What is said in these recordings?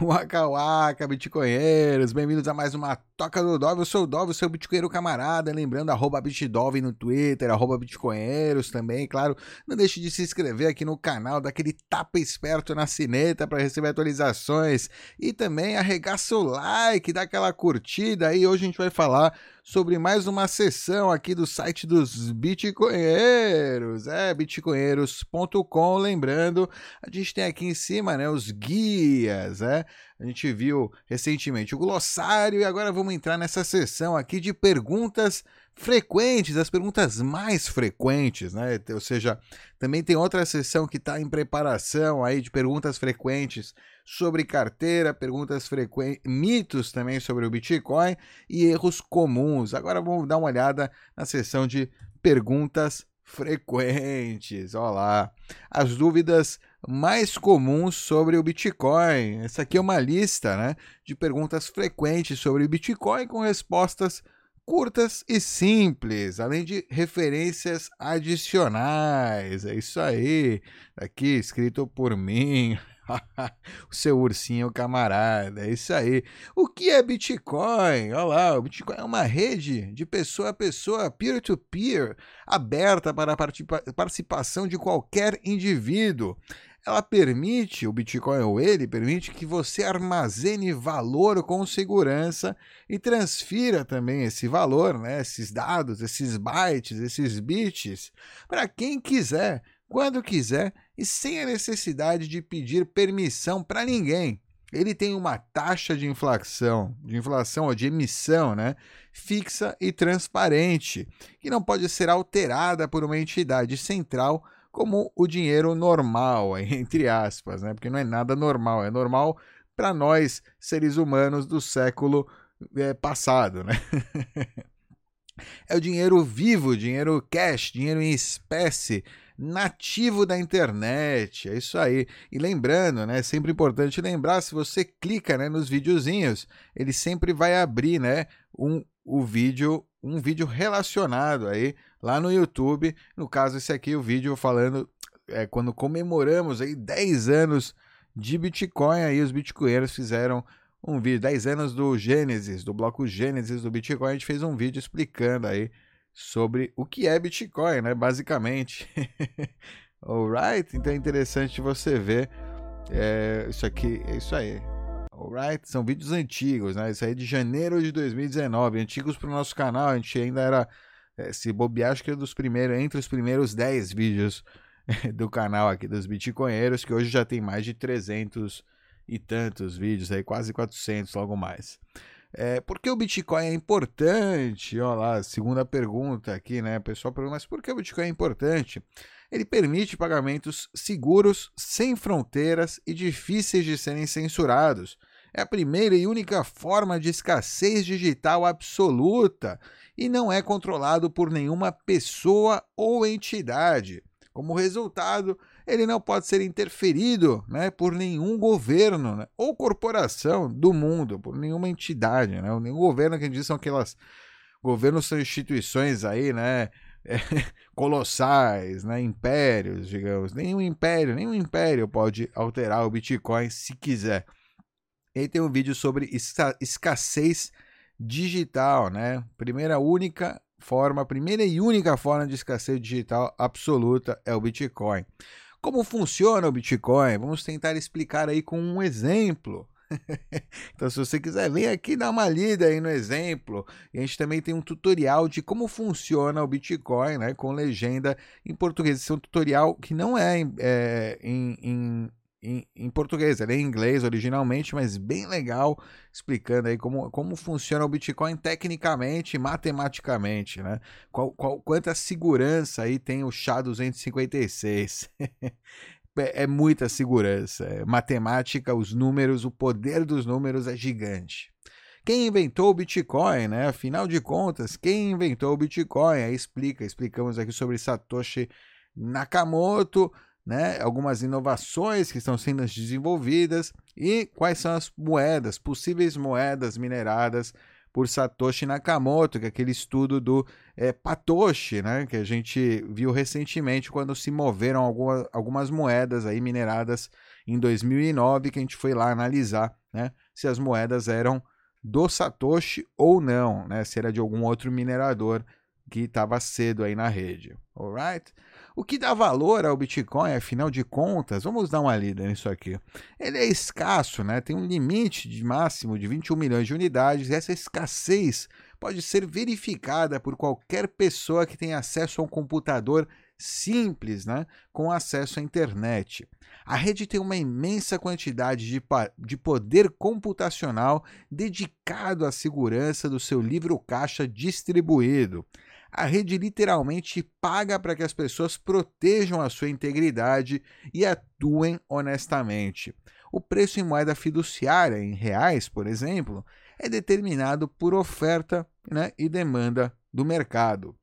Waka Waka, bitcoinheiros, bem-vindos a mais uma Toca do Dove. Eu sou o Dove, seu bitcoinheiro camarada. Lembrando, arroba bitdove no Twitter, arroba bitcoinheiros também. Claro, não deixe de se inscrever aqui no canal, daquele tapa esperto na sineta para receber atualizações. E também arregaça o like, dá aquela curtida. E hoje a gente vai falar sobre mais uma sessão aqui do site dos bitcoinheiros. É, bitcoinheiros.com. Lembrando, a gente tem aqui em cima né, os guias, é a gente viu recentemente o glossário e agora vamos entrar nessa sessão aqui de perguntas frequentes, as perguntas mais frequentes, né? Ou seja, também tem outra sessão que está em preparação aí de perguntas frequentes sobre carteira, perguntas frequentes, mitos também sobre o Bitcoin e erros comuns. Agora vamos dar uma olhada na sessão de perguntas frequentes. Olha lá, as dúvidas mais comuns sobre o Bitcoin. Essa aqui é uma lista né, de perguntas frequentes sobre o Bitcoin com respostas curtas e simples, além de referências adicionais. É isso aí, aqui escrito por mim. o seu ursinho camarada, é isso aí. O que é Bitcoin? Olha lá, o Bitcoin é uma rede de pessoa a pessoa, peer-to-peer, -peer, aberta para a participação de qualquer indivíduo ela permite, o Bitcoin ou ele permite que você armazene valor com segurança e transfira também esse valor, né, esses dados, esses bytes, esses bits, para quem quiser, quando quiser e sem a necessidade de pedir permissão para ninguém. Ele tem uma taxa de inflação, de inflação ou de emissão, né, fixa e transparente, que não pode ser alterada por uma entidade central como o dinheiro normal, entre aspas, né? Porque não é nada normal, é normal para nós, seres humanos do século é, passado, né? é o dinheiro vivo, dinheiro cash, dinheiro em espécie, nativo da internet. É isso aí. E lembrando, né, é sempre importante lembrar, se você clica, né, nos videozinhos, ele sempre vai abrir, né, um o vídeo, um vídeo relacionado aí lá no YouTube. No caso, esse aqui, o vídeo falando é, quando comemoramos aí 10 anos de Bitcoin, aí os bitcoinheiros fizeram um vídeo, 10 anos do Gênesis, do bloco Gênesis do Bitcoin, a gente fez um vídeo explicando aí sobre o que é Bitcoin, né, basicamente. Alright? Então é interessante você ver é, isso aqui, é isso aí. Alright? São vídeos antigos, né? Isso aí é de janeiro de 2019, antigos para o nosso canal, a gente ainda era é, se bobear, acho que é dos primeiros, entre os primeiros 10 vídeos do canal aqui dos Bitcoinheiros, que hoje já tem mais de 300 e tantos vídeos, aí quase 400, logo mais. É, por que o Bitcoin é importante? Olha lá, segunda pergunta aqui, né? O pessoal pergunta, mas por que o Bitcoin é importante? Ele permite pagamentos seguros, sem fronteiras e difíceis de serem censurados. É a primeira e única forma de escassez digital absoluta e não é controlado por nenhuma pessoa ou entidade. Como resultado, ele não pode ser interferido né, por nenhum governo né, ou corporação do mundo, por nenhuma entidade. Né, nenhum governo que a gente diz são aquelas. Governos são instituições aí, né? É, colossais, né, impérios, digamos. Nenhum império, nenhum império pode alterar o Bitcoin se quiser. E tem um vídeo sobre escassez digital, né? Primeira única forma, primeira e única forma de escassez digital absoluta é o Bitcoin. Como funciona o Bitcoin? Vamos tentar explicar aí com um exemplo. então, se você quiser, vem aqui dar uma lida aí no exemplo. E a gente também tem um tutorial de como funciona o Bitcoin, né? Com legenda em português. Esse é um tutorial que não é, é em, em em, em, português, ele é em inglês originalmente, mas bem legal, explicando aí como, como funciona o Bitcoin tecnicamente e matematicamente, né? Qual, qual, quanta segurança aí tem o SHA-256. é, é muita segurança, é matemática, os números, o poder dos números é gigante. Quem inventou o Bitcoin, né? Afinal de contas, quem inventou o Bitcoin? Aí explica, explicamos aqui sobre Satoshi Nakamoto, né, algumas inovações que estão sendo desenvolvidas e quais são as moedas, possíveis moedas mineradas por Satoshi Nakamoto, que é aquele estudo do é, Patoshi, né, que a gente viu recentemente quando se moveram alguma, algumas moedas aí mineradas em 2009 que a gente foi lá analisar né, se as moedas eram do Satoshi ou não, né, se era de algum outro minerador que estava cedo aí na rede. Alright? O que dá valor ao Bitcoin, afinal de contas, vamos dar uma lida nisso aqui. Ele é escasso, né? tem um limite de máximo de 21 milhões de unidades, e essa escassez pode ser verificada por qualquer pessoa que tenha acesso a um computador simples, né? com acesso à internet. A rede tem uma imensa quantidade de, de poder computacional dedicado à segurança do seu livro caixa distribuído a rede literalmente paga para que as pessoas protejam a sua integridade e atuem honestamente. O preço em moeda fiduciária, em reais, por exemplo, é determinado por oferta né, e demanda do mercado.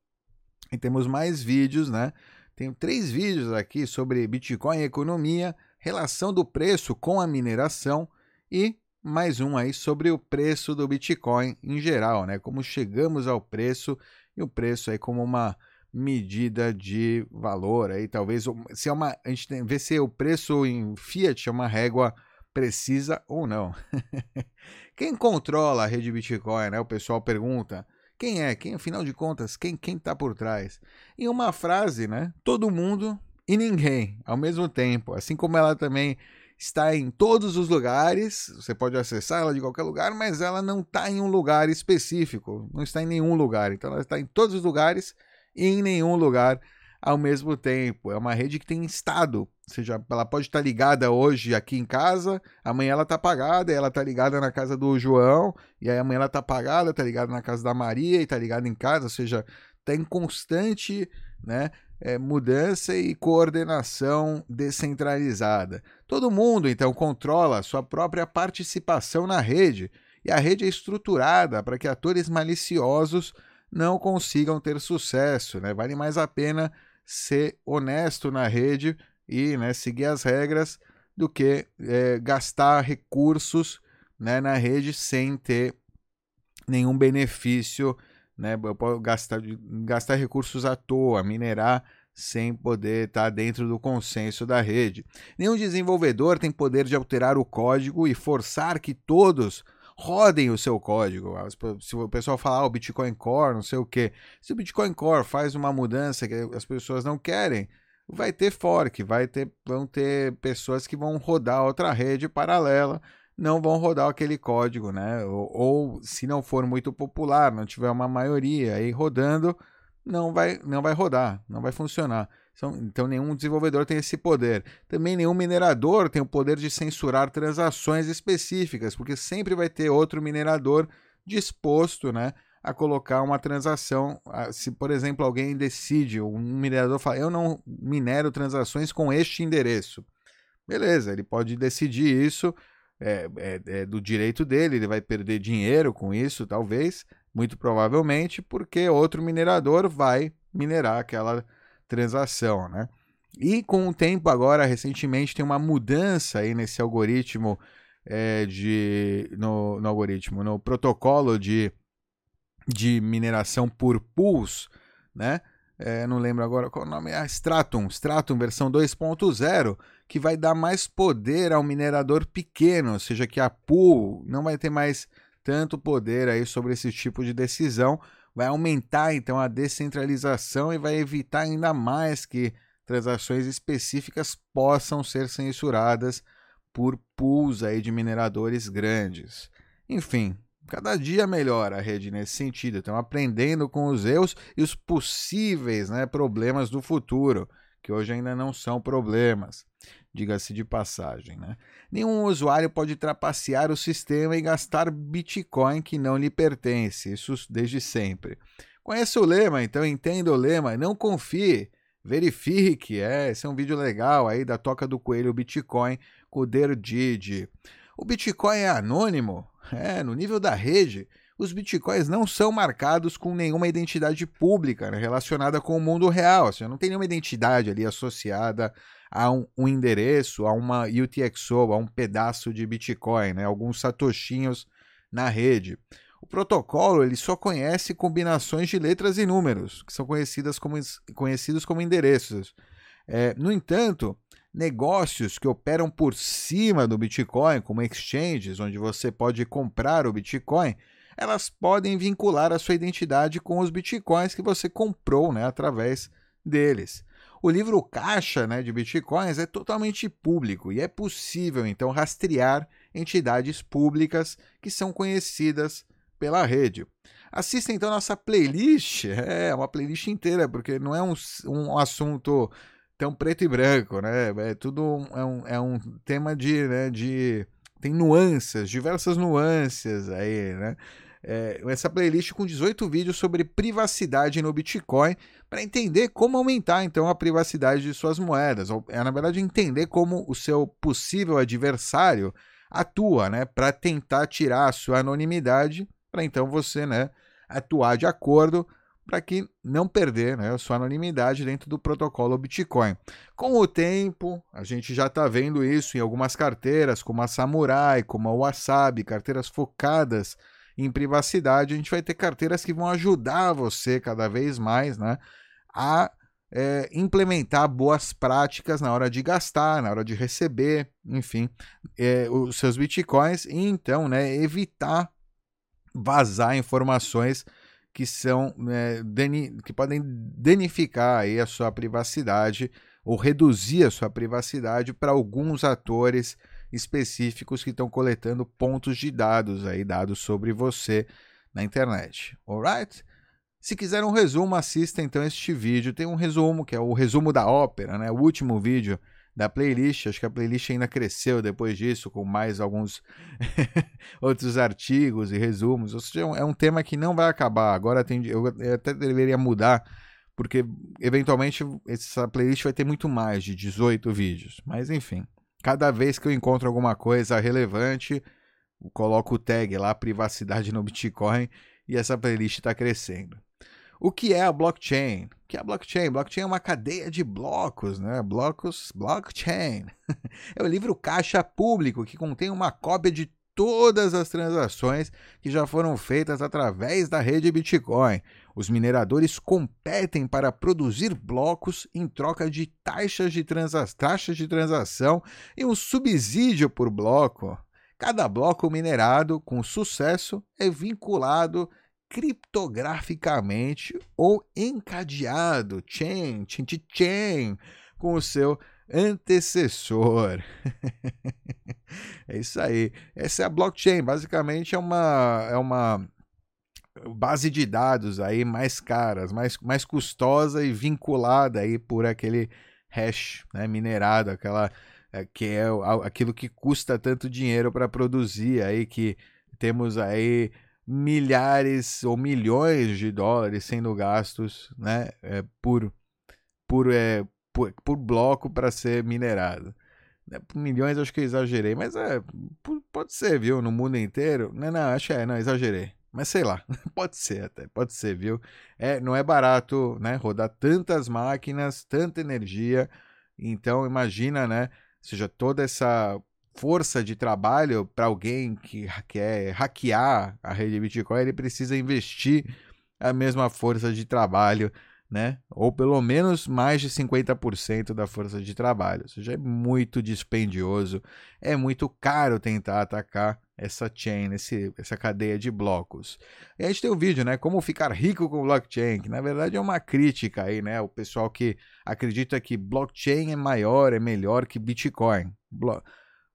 E temos mais vídeos, né? Tenho três vídeos aqui sobre Bitcoin e economia, relação do preço com a mineração e mais um aí sobre o preço do Bitcoin em geral, né? Como chegamos ao preço e o preço aí como uma medida de valor aí talvez se é uma a gente tem ver se o preço em fiat é uma régua precisa ou não. Quem controla a rede Bitcoin né o pessoal pergunta quem é quem afinal de contas quem quem está por trás? Em uma frase né todo mundo e ninguém ao mesmo tempo assim como ela também está em todos os lugares, você pode acessar ela de qualquer lugar, mas ela não está em um lugar específico, não está em nenhum lugar. Então ela está em todos os lugares e em nenhum lugar ao mesmo tempo. É uma rede que tem estado, ou seja, ela pode estar ligada hoje aqui em casa, amanhã ela está apagada, ela está ligada na casa do João, e aí amanhã ela está apagada, está ligada na casa da Maria e está ligada em casa, ou seja, está em constante né, é, mudança e coordenação descentralizada. Todo mundo, então, controla a sua própria participação na rede, e a rede é estruturada para que atores maliciosos não consigam ter sucesso. Né? Vale mais a pena ser honesto na rede e né, seguir as regras do que é, gastar recursos né, na rede sem ter nenhum benefício né? Eu posso gastar, gastar recursos à toa, minerar sem poder estar dentro do consenso da rede. Nenhum desenvolvedor tem poder de alterar o código e forçar que todos rodem o seu código. Se o pessoal falar ah, o Bitcoin Core, não sei o que, se o Bitcoin Core faz uma mudança que as pessoas não querem, vai ter fork, vai ter, vão ter pessoas que vão rodar outra rede paralela não vão rodar aquele código, né? Ou, ou, se não for muito popular, não tiver uma maioria aí rodando, não vai, não vai rodar, não vai funcionar. Então, então nenhum desenvolvedor tem esse poder. Também nenhum minerador tem o poder de censurar transações específicas, porque sempre vai ter outro minerador disposto, né? a colocar uma transação. Se, por exemplo, alguém decide, um minerador fala, eu não minero transações com este endereço. Beleza, ele pode decidir isso é, é, é, do direito dele, ele vai perder dinheiro com isso, talvez, muito provavelmente, porque outro minerador vai minerar aquela transação, né? E com o tempo agora, recentemente, tem uma mudança aí nesse algoritmo é, de no, no, algoritmo, no protocolo de, de mineração por pools, né? É, não lembro agora qual o nome, é Stratum, Stratum versão 2.0, que vai dar mais poder ao minerador pequeno, ou seja, que a pool não vai ter mais tanto poder aí sobre esse tipo de decisão, vai aumentar então a descentralização e vai evitar ainda mais que transações específicas possam ser censuradas por pools aí de mineradores grandes. Enfim, cada dia melhora a rede nesse sentido. Estão aprendendo com os erros e os possíveis né, problemas do futuro, que hoje ainda não são problemas diga-se de passagem. Né? Nenhum usuário pode trapacear o sistema e gastar Bitcoin que não lhe pertence, isso desde sempre. Conheça o lema, então entenda o lema, não confie, verifique. É, esse é um vídeo legal aí da Toca do Coelho Bitcoin com o Didi. O Bitcoin é anônimo? É, no nível da rede, os bitcoins não são marcados com nenhuma identidade pública né, relacionada com o mundo real. Seja, não tem nenhuma identidade ali associada a um, um, endereço, a uma UTXO, a um pedaço de Bitcoin, né? alguns satoshinhos na rede. O protocolo ele só conhece combinações de letras e números, que são conhecidas como, conhecidos como endereços. É, no entanto, negócios que operam por cima do Bitcoin, como exchanges, onde você pode comprar o Bitcoin, elas podem vincular a sua identidade com os Bitcoins que você comprou né, através deles. O livro caixa né, de Bitcoins é totalmente público e é possível então rastrear entidades públicas que são conhecidas pela rede. Assista então nossa playlist, é uma playlist inteira, porque não é um, um assunto tão preto e branco, né? É tudo é um, é um tema de, né, de tem nuances, diversas nuances aí, né? É, essa playlist com 18 vídeos sobre privacidade no Bitcoin para entender como aumentar então a privacidade de suas moedas, é na verdade entender como o seu possível adversário atua, né, para tentar tirar a sua anonimidade, para então você, né, atuar de acordo para que não perder né, sua anonimidade dentro do protocolo Bitcoin. Com o tempo, a gente já está vendo isso em algumas carteiras, como a Samurai, como a Wasabi, carteiras focadas em privacidade. A gente vai ter carteiras que vão ajudar você cada vez mais né, a é, implementar boas práticas na hora de gastar, na hora de receber, enfim, é, os seus bitcoins e então né, evitar vazar informações que são né, que podem danificar aí a sua privacidade ou reduzir a sua privacidade para alguns atores específicos que estão coletando pontos de dados aí dados sobre você na internet. Alright? Se quiser um resumo, assista então este vídeo. Tem um resumo que é o resumo da ópera, né? O último vídeo da playlist. Acho que a playlist ainda cresceu depois disso, com mais alguns outros artigos e resumos. Ou seja, é um tema que não vai acabar. Agora tem, eu até deveria mudar, porque eventualmente essa playlist vai ter muito mais de 18 vídeos. Mas enfim, cada vez que eu encontro alguma coisa relevante, coloco o tag lá, privacidade no Bitcoin, e essa playlist está crescendo. O que é a blockchain? O que é a blockchain? Blockchain é uma cadeia de blocos, né? Blocos, blockchain. é o livro caixa público que contém uma cópia de todas as transações que já foram feitas através da rede Bitcoin. Os mineradores competem para produzir blocos em troca de taxas de, taxas de transação e um subsídio por bloco. Cada bloco minerado com sucesso é vinculado criptograficamente ou encadeado, chain, chain, chain, com o seu antecessor. é isso aí. Essa é a blockchain. Basicamente é uma, é uma base de dados aí mais caras, mais, mais custosa e vinculada aí por aquele hash né, minerado, aquela é, que é aquilo que custa tanto dinheiro para produzir aí que temos aí milhares ou milhões de dólares sendo gastos né, é, por, por, é, por, por bloco para ser minerado. Né, milhões acho que eu exagerei, mas é, pode ser, viu? No mundo inteiro. Não, não, acho que é, não, exagerei. Mas sei lá, pode ser até, pode ser, viu? É, não é barato, né? Rodar tantas máquinas, tanta energia. Então imagina, né? Ou seja, toda essa força de trabalho para alguém que quer hackear a rede Bitcoin, ele precisa investir a mesma força de trabalho, né? Ou pelo menos mais de 50% da força de trabalho. Ou seja, é muito dispendioso, é muito caro tentar atacar essa chain, esse, essa cadeia de blocos. E a gente tem o um vídeo, né? Como ficar rico com blockchain, que na verdade é uma crítica aí, né? O pessoal que acredita que blockchain é maior, é melhor que Bitcoin. Blo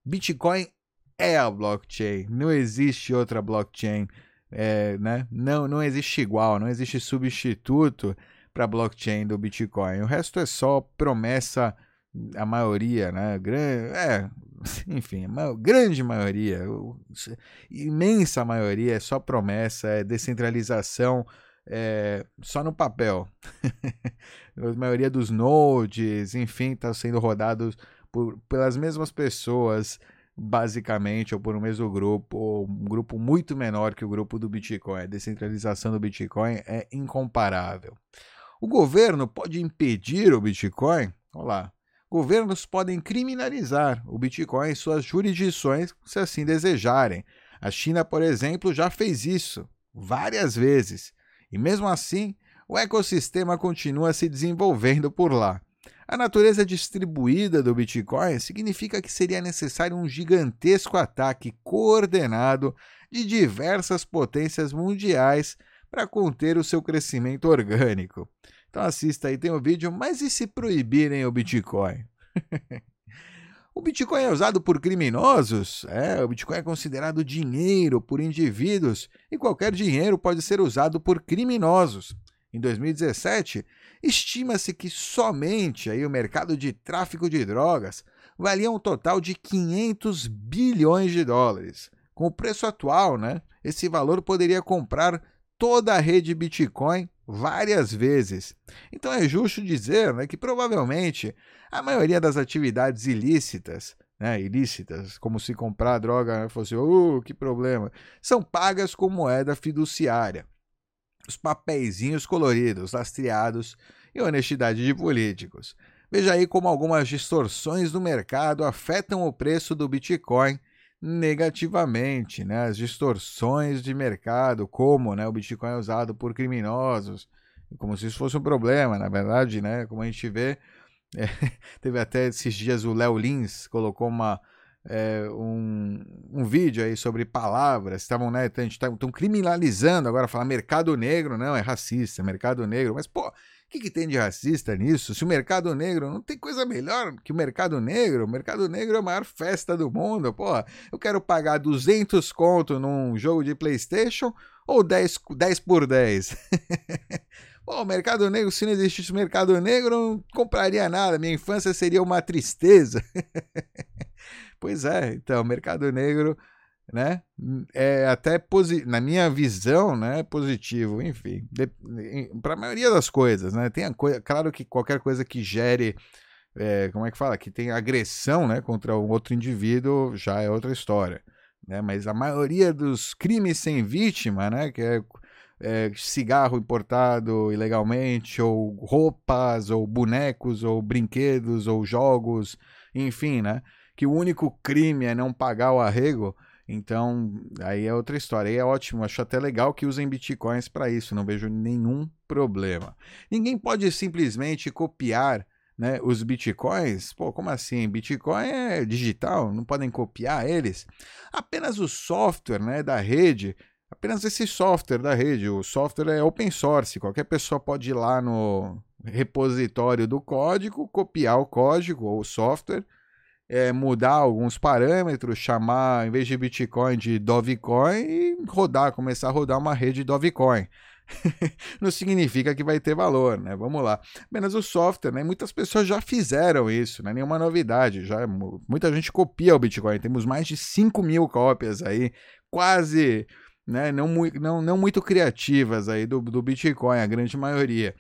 Bitcoin é a blockchain, não existe outra blockchain, é, né? não, não existe igual, não existe substituto para blockchain do Bitcoin. O resto é só promessa, a maioria, né? É, enfim, a grande maioria, imensa maioria é só promessa, é descentralização. É, só no papel. a maioria dos nodes, enfim, está sendo rodados por, pelas mesmas pessoas, basicamente, ou por um mesmo grupo, ou um grupo muito menor que o grupo do Bitcoin. A descentralização do Bitcoin é incomparável. O governo pode impedir o Bitcoin? Olá. Governos podem criminalizar o Bitcoin em suas jurisdições, se assim desejarem. A China, por exemplo, já fez isso várias vezes. E mesmo assim, o ecossistema continua se desenvolvendo por lá. A natureza distribuída do Bitcoin significa que seria necessário um gigantesco ataque coordenado de diversas potências mundiais para conter o seu crescimento orgânico. Então assista aí, tem o um vídeo, mas e se proibirem o Bitcoin? o Bitcoin é usado por criminosos? É, o Bitcoin é considerado dinheiro por indivíduos e qualquer dinheiro pode ser usado por criminosos. Em 2017, estima-se que somente aí o mercado de tráfico de drogas valia um total de 500 bilhões de dólares. Com o preço atual, né, esse valor poderia comprar toda a rede Bitcoin várias vezes. Então é justo dizer né, que provavelmente a maioria das atividades ilícitas, né, ilícitas, como se comprar droga fosse, uh, que problema, são pagas com moeda fiduciária. Os papeizinhos coloridos, lastreados e honestidade de políticos. Veja aí como algumas distorções do mercado afetam o preço do Bitcoin negativamente, né? As distorções de mercado, como né, o Bitcoin é usado por criminosos, como se isso fosse um problema, na verdade, né? Como a gente vê, é, teve até esses dias o Léo Lins colocou uma, é, um, um vídeo aí sobre palavras, estavam, né, estão criminalizando agora, falar mercado negro, não, é racista, mercado negro, mas, pô, o que, que, tem de racista nisso? Se o mercado negro não tem coisa melhor que o mercado negro, o mercado negro é a maior festa do mundo. Porra, eu quero pagar 200 conto num jogo de PlayStation ou 10, 10 por 10? Pô, o mercado negro, se não existisse mercado negro, não compraria nada. Minha infância seria uma tristeza. pois é, então, mercado negro né? É até na minha visão, né, positivo, enfim, para a maioria das coisas, né? Tem a coisa, claro que qualquer coisa que gere é, como é que fala, que tem agressão, né, contra um outro indivíduo já é outra história, né? Mas a maioria dos crimes sem vítima, né, que é, é cigarro importado ilegalmente, ou roupas, ou bonecos, ou brinquedos, ou jogos, enfim, né? Que o único crime é não pagar o arrego então, aí é outra história. Aí é ótimo, acho até legal que usem bitcoins para isso, não vejo nenhum problema. Ninguém pode simplesmente copiar né, os bitcoins. Pô, como assim? Bitcoin é digital, não podem copiar eles. Apenas o software né, da rede, apenas esse software da rede. O software é open source, qualquer pessoa pode ir lá no repositório do código, copiar o código ou o software é, mudar alguns parâmetros, chamar, em vez de Bitcoin, de Dogecoin e rodar, começar a rodar uma rede Dogecoin. não significa que vai ter valor, né? Vamos lá. Apenas o software, né? Muitas pessoas já fizeram isso, não é nenhuma novidade. Já, muita gente copia o Bitcoin. Temos mais de 5 mil cópias aí, quase, né? Não, não, não muito criativas aí do, do Bitcoin, a grande maioria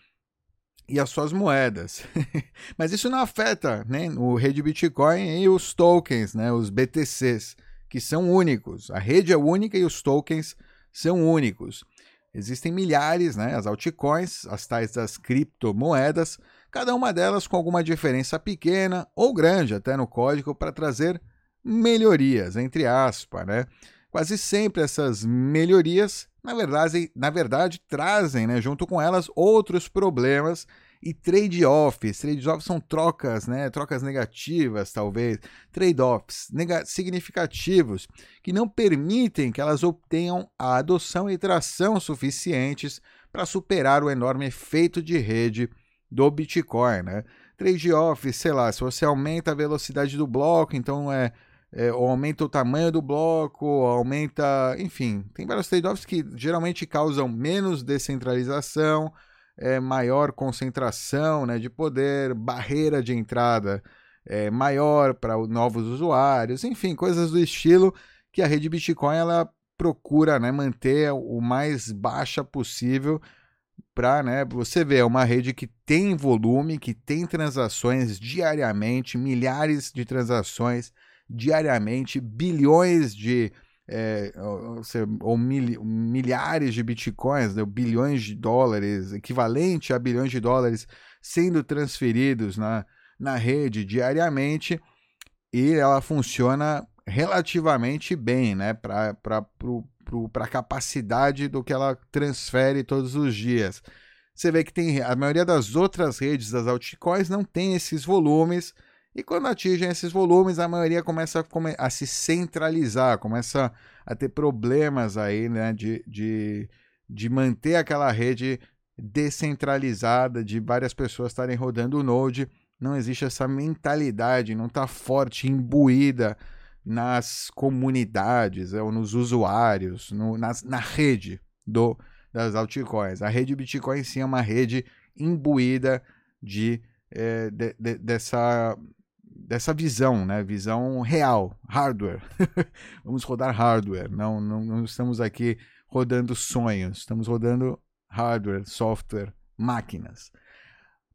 e as suas moedas. Mas isso não afeta né, o rede Bitcoin e os tokens, né, os BTCs, que são únicos. A rede é única e os tokens são únicos. Existem milhares, né, as altcoins, as tais das criptomoedas, cada uma delas com alguma diferença pequena ou grande até no código para trazer melhorias, entre aspas, né? Quase sempre essas melhorias na verdade, na verdade trazem né, junto com elas outros problemas e trade-offs. Trade-offs são trocas, né, trocas negativas, talvez, trade-offs significativos que não permitem que elas obtenham a adoção e tração suficientes para superar o enorme efeito de rede do Bitcoin. Né? Trade-off, sei lá, se você aumenta a velocidade do bloco, então é é, ou aumenta o tamanho do bloco, aumenta. Enfim, tem vários trade-offs que geralmente causam menos descentralização, é, maior concentração né, de poder, barreira de entrada é, maior para novos usuários, enfim, coisas do estilo que a rede Bitcoin ela procura né, manter o mais baixa possível para né, você ver, é uma rede que tem volume, que tem transações diariamente, milhares de transações diariamente bilhões de é, ou mil, milhares de bitcoins, né, bilhões de dólares, equivalente a bilhões de dólares sendo transferidos na, na rede diariamente e ela funciona relativamente bem né, para a capacidade do que ela transfere todos os dias. você vê que tem a maioria das outras redes das altcoins não tem esses volumes e quando atingem esses volumes, a maioria começa a, a se centralizar, começa a ter problemas aí, né, de, de, de manter aquela rede descentralizada, de várias pessoas estarem rodando o Node. Não existe essa mentalidade, não está forte, imbuída nas comunidades ou nos usuários, no, nas, na rede do, das altcoins. A rede Bitcoin sim é uma rede imbuída de, é, de, de, dessa dessa visão, né? Visão real, hardware. Vamos rodar hardware, não, não, não estamos aqui rodando sonhos, estamos rodando hardware, software, máquinas.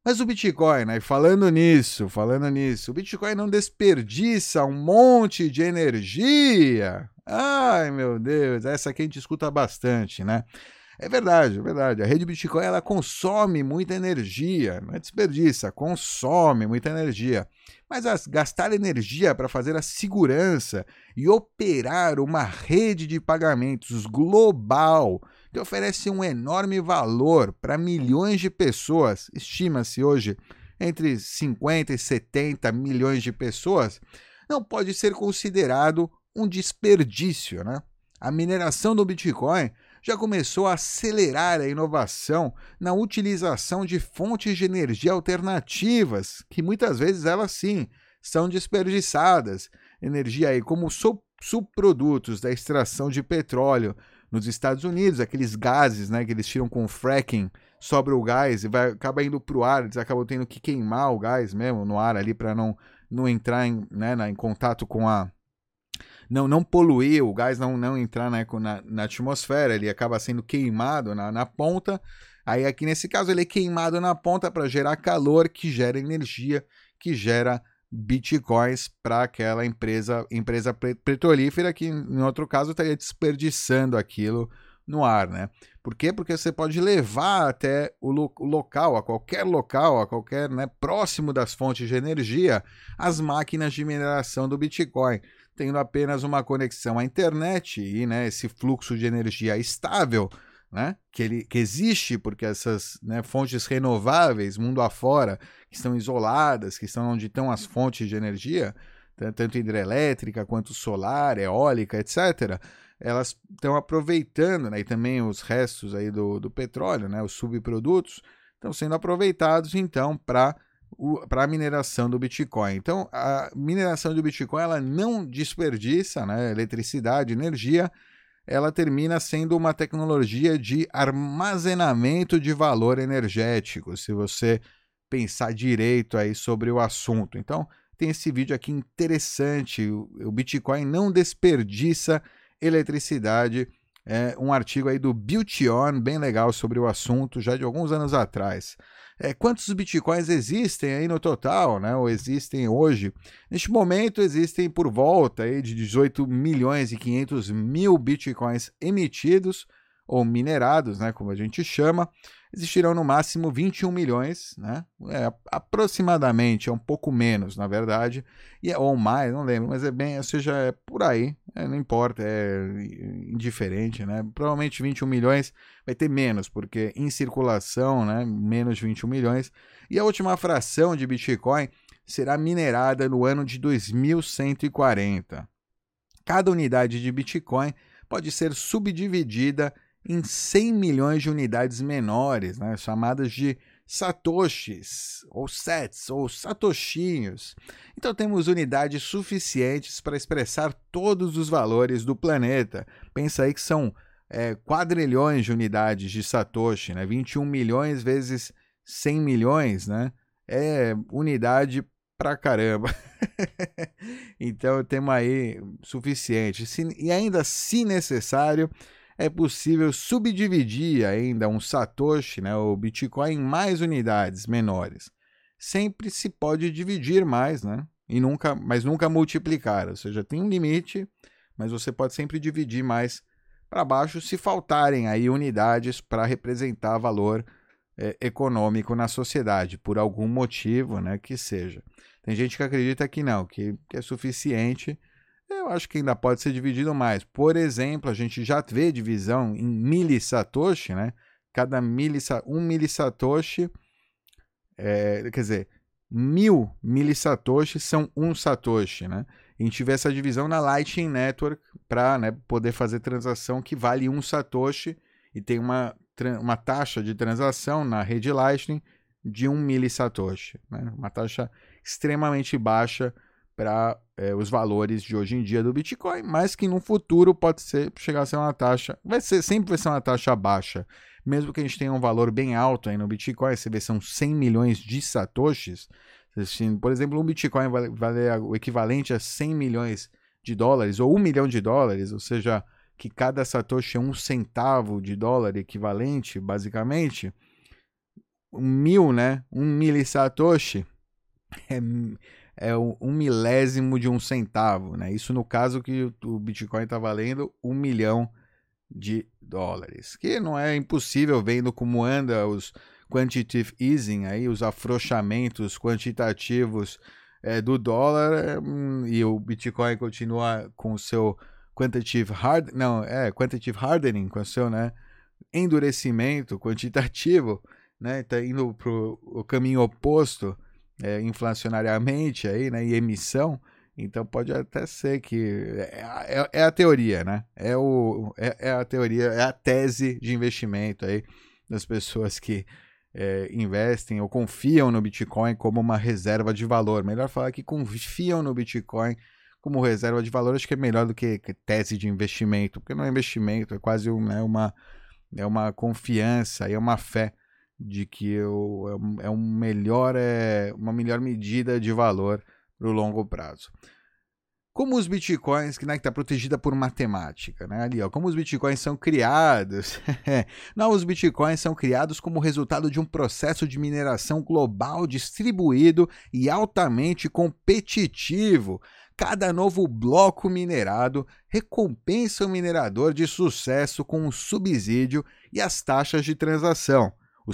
Mas o Bitcoin, né? Falando nisso, falando nisso, o Bitcoin não desperdiça um monte de energia. Ai, meu Deus, essa aqui a gente escuta bastante, né? É verdade, é verdade. A rede Bitcoin ela consome muita energia, não é desperdiça, consome muita energia. Mas as, gastar energia para fazer a segurança e operar uma rede de pagamentos global que oferece um enorme valor para milhões de pessoas, estima-se hoje entre 50 e 70 milhões de pessoas, não pode ser considerado um desperdício, né? A mineração do Bitcoin já começou a acelerar a inovação na utilização de fontes de energia alternativas, que muitas vezes elas sim são desperdiçadas. Energia aí como subprodutos da extração de petróleo nos Estados Unidos, aqueles gases né, que eles tiram com fracking, sobra o gás e vai, acaba indo para o ar, eles acabam tendo que queimar o gás mesmo no ar ali para não, não entrar em, né, em contato com a, não, não poluir, o gás não, não entrar né, na, na atmosfera, ele acaba sendo queimado na, na ponta. Aí aqui nesse caso ele é queimado na ponta para gerar calor, que gera energia, que gera bitcoins para aquela empresa empresa petrolífera que em outro caso estaria desperdiçando aquilo no ar, né? Por quê? Porque você pode levar até o, lo o local, a qualquer local, a qualquer, né, próximo das fontes de energia, as máquinas de mineração do Bitcoin tendo apenas uma conexão à internet e né, esse fluxo de energia estável, né, que, ele, que existe porque essas né, fontes renováveis, mundo afora, que estão isoladas, que estão onde estão as fontes de energia, tanto hidrelétrica quanto solar, eólica, etc., elas estão aproveitando, né, e também os restos aí do, do petróleo, né, os subprodutos, estão sendo aproveitados então para para a mineração do Bitcoin. Então, a mineração do Bitcoin ela não desperdiça né, eletricidade, energia, ela termina sendo uma tecnologia de armazenamento de valor energético, se você pensar direito aí sobre o assunto. Então, tem esse vídeo aqui interessante, o Bitcoin não desperdiça eletricidade, é um artigo aí do Build-On, bem legal sobre o assunto, já de alguns anos atrás. É, quantos bitcoins existem aí no total, né? Ou existem hoje? Neste momento existem por volta aí de 18 milhões e 500 mil bitcoins emitidos ou minerados, né? Como a gente chama existirão no máximo 21 milhões, né? É, aproximadamente, é um pouco menos, na verdade, e é, ou mais, não lembro, mas é bem, ou seja, é por aí, é, não importa, é indiferente, né? Provavelmente 21 milhões vai ter menos, porque em circulação, né, menos de 21 milhões, e a última fração de Bitcoin será minerada no ano de 2140. Cada unidade de Bitcoin pode ser subdividida em 100 milhões de unidades menores, né, chamadas de satoshis, ou sets, ou satoshinhos. Então temos unidades suficientes para expressar todos os valores do planeta. Pensa aí que são é, quadrilhões de unidades de satoshi, né? 21 milhões vezes 100 milhões, né? É unidade pra caramba. então temos aí suficiente. Se, e ainda, se necessário, é possível subdividir ainda um Satoshi, né, o Bitcoin, em mais unidades menores. Sempre se pode dividir mais, né? E nunca, mas nunca multiplicar. Ou seja, tem um limite, mas você pode sempre dividir mais para baixo se faltarem aí unidades para representar valor é, econômico na sociedade, por algum motivo né, que seja. Tem gente que acredita que não, que, que é suficiente eu acho que ainda pode ser dividido mais. Por exemplo, a gente já vê divisão em millisatoshi, né? cada milisa, um milisatoshi, é, quer dizer, mil milisatoshis são um satoshi, né? A gente vê essa divisão na Lightning Network para né, poder fazer transação que vale um satoshi e tem uma, uma taxa de transação na rede Lightning de um milisatoshi, né? Uma taxa extremamente baixa para é, os valores de hoje em dia do Bitcoin, mas que no futuro pode ser chegar a ser uma taxa, vai ser sempre vai ser uma taxa baixa, mesmo que a gente tenha um valor bem alto aí no Bitcoin, você vê são 100 milhões de satoshis, por exemplo, um Bitcoin vale, vale o equivalente a 100 milhões de dólares ou um milhão de dólares, ou seja, que cada satoshi é um centavo de dólar equivalente, basicamente, um mil, né, um milisatoshi é é um milésimo de um centavo, né? Isso no caso que o Bitcoin está valendo um milhão de dólares, que não é impossível vendo como anda os quantitative easing aí, os afrouxamentos quantitativos é, do dólar é, e o Bitcoin continua com o seu quantitative hard, não, é quantitative hardening, com o seu, né, endurecimento quantitativo, né, tá indo para o caminho oposto é, inflacionariamente aí, né, e emissão, então pode até ser que é, é, é, a teoria, né? É, o, é, é, a teoria, é a tese de investimento aí das pessoas que é, investem ou confiam no Bitcoin como uma reserva de valor. Melhor falar que confiam no Bitcoin como reserva de valor, acho que é melhor do que, tese de investimento, porque não é investimento, é quase um, né, uma, é uma confiança é uma fé de que eu, é, um melhor, é uma melhor medida de valor para o longo prazo. Como os bitcoins, que né, está protegida por matemática, né? Ali, ó, como os bitcoins são criados. Não, os bitcoins são criados como resultado de um processo de mineração global distribuído e altamente competitivo. Cada novo bloco minerado recompensa o minerador de sucesso com o subsídio e as taxas de transação. O,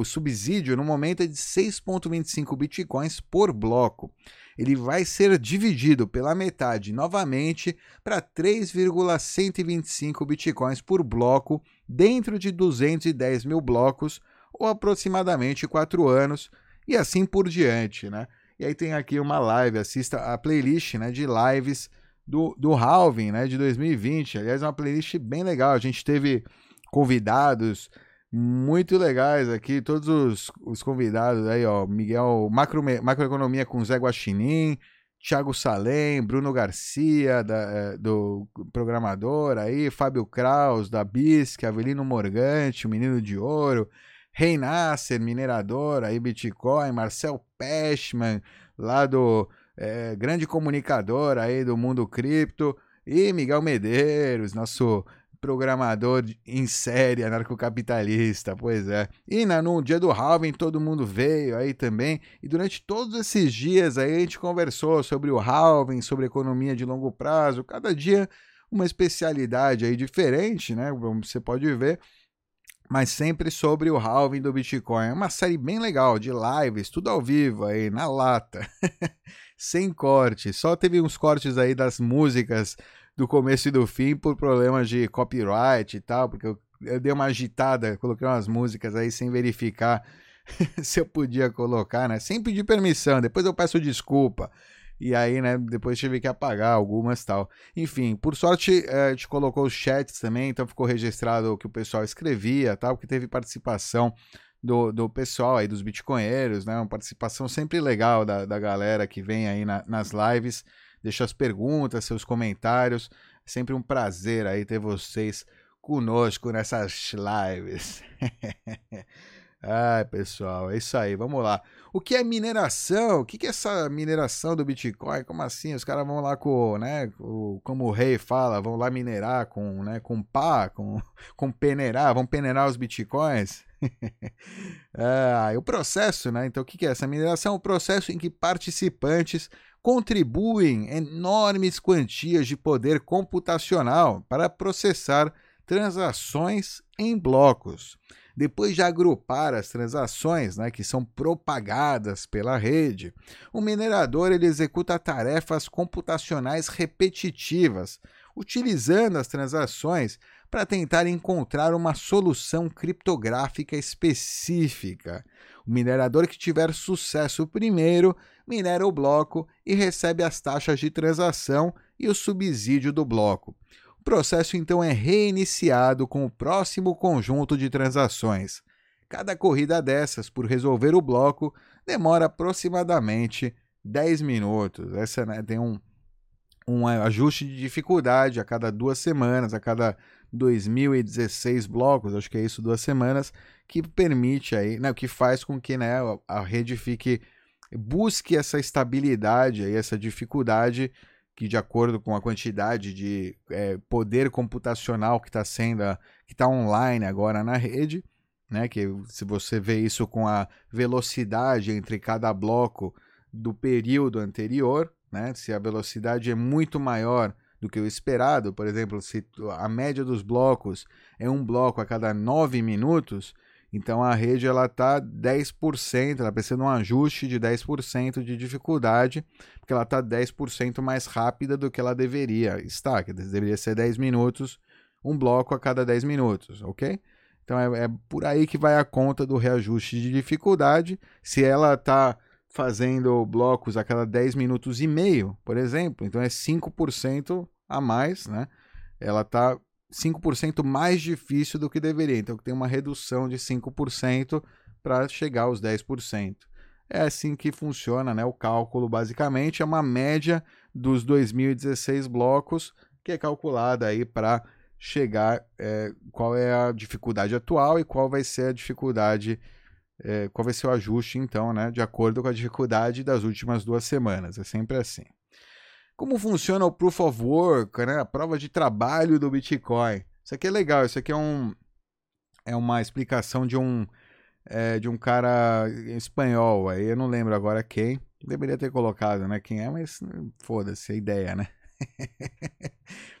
o subsídio no momento é de 6,25 bitcoins por bloco. Ele vai ser dividido pela metade novamente para 3,125 bitcoins por bloco dentro de 210 mil blocos, ou aproximadamente 4 anos, e assim por diante. Né? E aí tem aqui uma live, assista a playlist né, de lives do, do Halving né, de 2020. Aliás, é uma playlist bem legal. A gente teve convidados muito legais aqui, todos os, os convidados aí, ó, Miguel, macro, macroeconomia com Zé Guaxinim, Thiago Salem, Bruno Garcia, da, eh, do programador aí, Fábio Kraus, da BISC, Avelino Morgante, o Menino de Ouro, Rei Nasser, minerador, aí Bitcoin, Marcel Peshman, lá do é, grande comunicador aí do mundo cripto, e Miguel Medeiros, nosso programador em série anarcocapitalista, pois é. E na, no dia do halving todo mundo veio aí também, e durante todos esses dias aí a gente conversou sobre o halving, sobre economia de longo prazo, cada dia uma especialidade aí diferente, né? Você pode ver, mas sempre sobre o halving do Bitcoin. É uma série bem legal de lives, tudo ao vivo aí, na lata. Sem corte, só teve uns cortes aí das músicas do começo e do fim por problemas de copyright e tal, porque eu, eu dei uma agitada, coloquei umas músicas aí sem verificar se eu podia colocar, né? Sem pedir permissão, depois eu peço desculpa. E aí, né, depois tive que apagar algumas tal. Enfim, por sorte, eh, a gente colocou os chats também, então ficou registrado o que o pessoal escrevia, tal, que teve participação do, do pessoal aí, dos bitcoinheiros, né? Uma participação sempre legal da, da galera que vem aí na, nas lives deixa as perguntas, seus comentários. É sempre um prazer aí ter vocês conosco nessas lives. Ai, pessoal, é isso aí, vamos lá. O que é mineração? O que é essa mineração do Bitcoin? Como assim? Os caras vão lá com, né, com, como o rei fala, vão lá minerar com, né, com pá, com, com peneirar, vão peneirar os Bitcoins? ah, o processo, né? Então, o que é essa mineração? O processo em que participantes contribuem enormes quantias de poder computacional para processar transações em blocos. Depois de agrupar as transações né, que são propagadas pela rede, o minerador ele executa tarefas computacionais repetitivas, utilizando as transações para tentar encontrar uma solução criptográfica específica. O minerador que tiver sucesso primeiro minera o bloco e recebe as taxas de transação e o subsídio do bloco. O processo então é reiniciado com o próximo conjunto de transações. Cada corrida dessas por resolver o bloco demora aproximadamente 10 minutos. Essa né, tem um, um ajuste de dificuldade a cada duas semanas, a cada 2016 blocos, acho que é isso, duas semanas, que permite aí, né, que faz com que né, a rede fique busque essa estabilidade aí, essa dificuldade que de acordo com a quantidade de é, poder computacional que está sendo, que está online agora na rede, né, que se você vê isso com a velocidade entre cada bloco do período anterior, né, se a velocidade é muito maior do que o esperado, por exemplo, se a média dos blocos é um bloco a cada 9 minutos, então a rede ela está 10%, ela precisa de um ajuste de 10% de dificuldade, porque ela está 10% mais rápida do que ela deveria estar, que deveria ser 10 minutos, um bloco a cada 10 minutos, ok? Então é, é por aí que vai a conta do reajuste de dificuldade. Se ela está fazendo blocos a cada 10 minutos e meio, por exemplo, então é 5% a mais, né? Ela está 5% mais difícil do que deveria. Então tem uma redução de 5% para chegar aos 10%. É assim que funciona né? o cálculo, basicamente. É uma média dos 2016 blocos que é calculada aí para chegar é, qual é a dificuldade atual e qual vai ser a dificuldade, é, qual vai ser o ajuste, então, né? De acordo com a dificuldade das últimas duas semanas. É sempre assim. Como funciona o Proof of Work, né? a prova de trabalho do Bitcoin. Isso aqui é legal, isso aqui é, um, é uma explicação de um, é, de um cara espanhol, aí eu não lembro agora quem. Deveria ter colocado, né? Quem é, mas foda-se a ideia, né?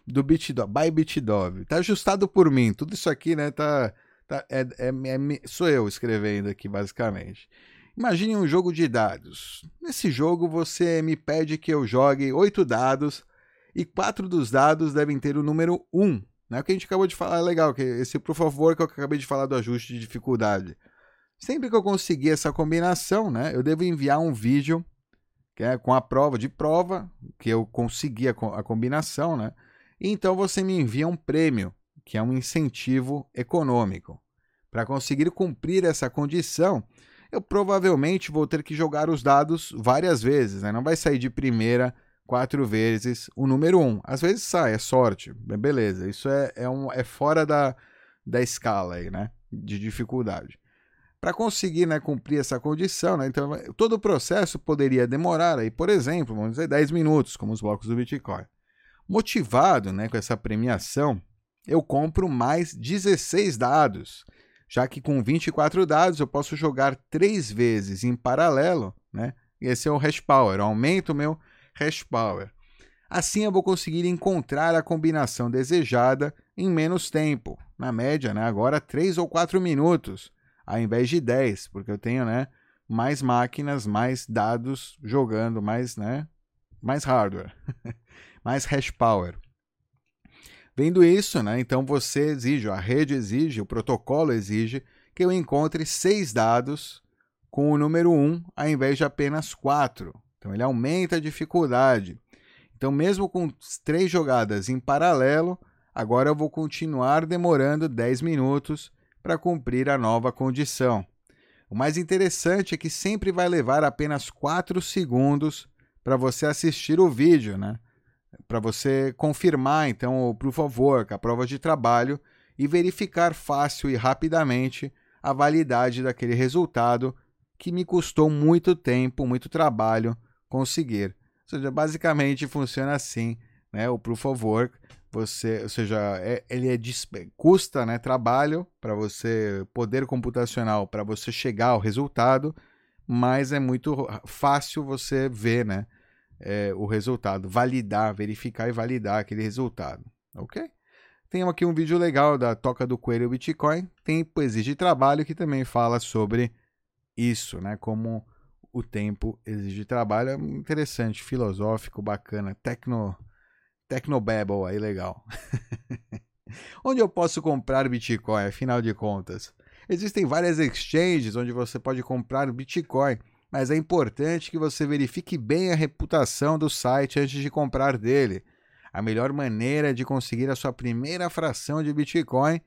do Bitdog, by Bitdog. Tá ajustado por mim. Tudo isso aqui, né? Tá, tá é, é, é, sou eu escrevendo aqui, basicamente. Imagine um jogo de dados. Nesse jogo você me pede que eu jogue oito dados e quatro dos dados devem ter o número 1. Né? O que a gente acabou de falar é legal, que esse por favor que eu acabei de falar do ajuste de dificuldade. Sempre que eu conseguir essa combinação, né, eu devo enviar um vídeo que é com a prova de prova, que eu consegui a, a combinação, né? E então você me envia um prêmio, que é um incentivo econômico. Para conseguir cumprir essa condição, eu provavelmente vou ter que jogar os dados várias vezes, né? Não vai sair de primeira quatro vezes o número um. Às vezes sai, é sorte, beleza. Isso é, é, um, é fora da, da escala aí, né? De dificuldade. Para conseguir né, cumprir essa condição, né, então todo o processo poderia demorar, aí, por exemplo, vamos dizer 10 minutos, como os blocos do Bitcoin. Motivado né, com essa premiação, eu compro mais 16 dados já que com 24 dados eu posso jogar três vezes em paralelo, né? Esse é o hash power, aumento o meu hash power. Assim eu vou conseguir encontrar a combinação desejada em menos tempo, na média, né? Agora 3 ou 4 minutos, ao invés de 10, porque eu tenho, né, mais máquinas, mais dados jogando, mais, né, mais hardware, mais hash power. Vendo isso, né, então você exige, a rede exige, o protocolo exige que eu encontre seis dados com o número 1 ao invés de apenas quatro. Então ele aumenta a dificuldade. Então, mesmo com três jogadas em paralelo, agora eu vou continuar demorando 10 minutos para cumprir a nova condição. O mais interessante é que sempre vai levar apenas 4 segundos para você assistir o vídeo, né? Para você confirmar então o proof of work, a prova de trabalho e verificar fácil e rapidamente a validade daquele resultado que me custou muito tempo, muito trabalho conseguir. Ou seja, basicamente funciona assim, né? O proof of work, você, ou seja, é, ele é custa, né, trabalho para você poder computacional para você chegar ao resultado, mas é muito fácil você ver, né? É, o resultado, validar, verificar e validar aquele resultado, ok? Tem aqui um vídeo legal da Toca do Coelho Bitcoin, Tempo Exige Trabalho, que também fala sobre isso, né? Como o tempo exige trabalho. É interessante, filosófico, bacana, tecno, Tecnobabble aí, legal. onde eu posso comprar Bitcoin, afinal de contas? Existem várias exchanges onde você pode comprar Bitcoin, mas é importante que você verifique bem a reputação do site antes de comprar dele. A melhor maneira de conseguir a sua primeira fração de Bitcoin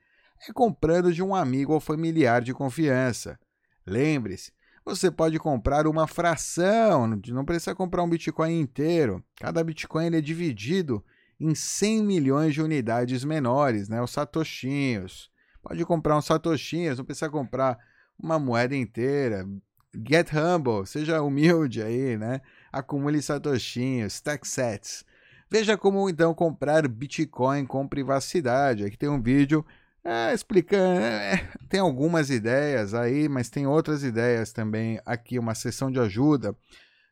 é comprando de um amigo ou familiar de confiança. Lembre-se, você pode comprar uma fração, não precisa comprar um Bitcoin inteiro. Cada Bitcoin é dividido em 100 milhões de unidades menores, né? os satoshinhos. Pode comprar uns satoshinhos, não precisa comprar uma moeda inteira. Get humble, seja humilde aí, né? Acumule satoshinhos, stack sets. Veja como então comprar Bitcoin com privacidade. Aqui tem um vídeo é, explicando. É, é, tem algumas ideias aí, mas tem outras ideias também. Aqui, uma sessão de ajuda.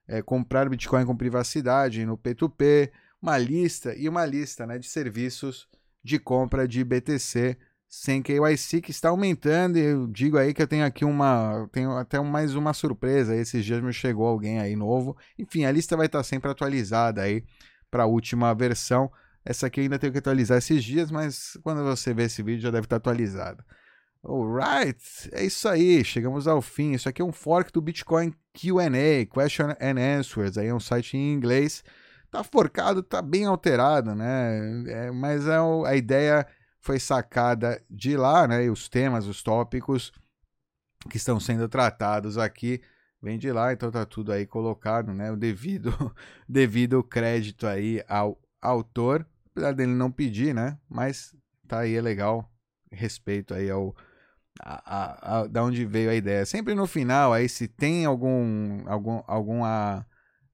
É, comprar Bitcoin com privacidade no P2P, uma lista e uma lista né, de serviços de compra de BTC sem KYC que está aumentando. E eu digo aí que eu tenho aqui uma. Tenho até mais uma surpresa. Esses dias me chegou alguém aí novo. Enfim, a lista vai estar sempre atualizada aí para a última versão. Essa aqui ainda tenho que atualizar esses dias, mas quando você ver esse vídeo já deve estar atualizado. Alright, é isso aí, chegamos ao fim. Isso aqui é um fork do Bitcoin Q&A, Question and Answers, aí é um site em inglês. Tá forcado, tá bem alterado, né? É, mas é, a ideia foi sacada de lá, né? E os temas, os tópicos que estão sendo tratados aqui vem de lá, então tá tudo aí colocado, né? O devido, devido crédito aí ao autor apesar dele não pedir, né? Mas tá aí, é legal. Respeito aí ao. A, a, a, da onde veio a ideia. Sempre no final, aí se tem algum. algum alguma.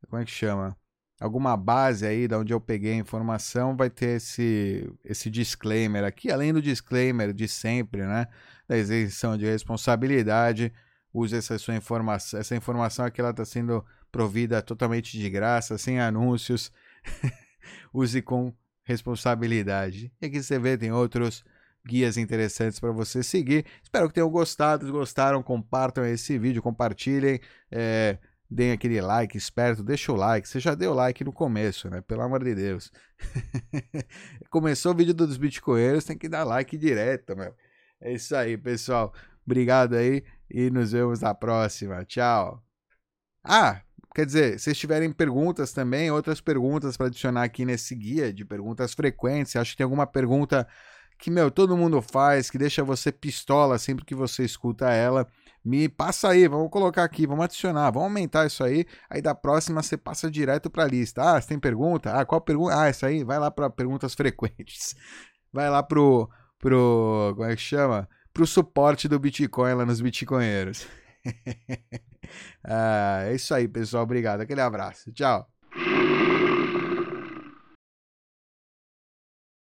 Como é que chama? Alguma base aí da onde eu peguei a informação, vai ter esse, esse disclaimer aqui, além do disclaimer de sempre, né? Da isenção de responsabilidade. Use essa sua informação. Essa informação aqui ela está sendo provida totalmente de graça, sem anúncios. Use com responsabilidade. E aqui você vê, tem outros guias interessantes para você seguir. Espero que tenham gostado. Se gostaram, compartam esse vídeo, compartilhem. É, deem aquele like esperto, deixa o like. Você já deu like no começo, né? Pelo amor de Deus. Começou o vídeo dos bitcoinheiros, tem que dar like direto, meu. É isso aí, pessoal. Obrigado aí e nos vemos na próxima. Tchau. Ah, Quer dizer, se tiverem perguntas também, outras perguntas para adicionar aqui nesse guia de perguntas frequentes, acho que tem alguma pergunta que, meu, todo mundo faz, que deixa você pistola sempre que você escuta ela, me passa aí, vamos colocar aqui, vamos adicionar, vamos aumentar isso aí, aí da próxima você passa direto para a lista. Ah, você tem pergunta? Ah, qual pergunta? Ah, essa aí, vai lá para perguntas frequentes. Vai lá pro, pro, como é que chama? Pro suporte do Bitcoin lá nos Bitcoinheiros. ah, é isso aí, pessoal. Obrigado. Aquele abraço. Tchau.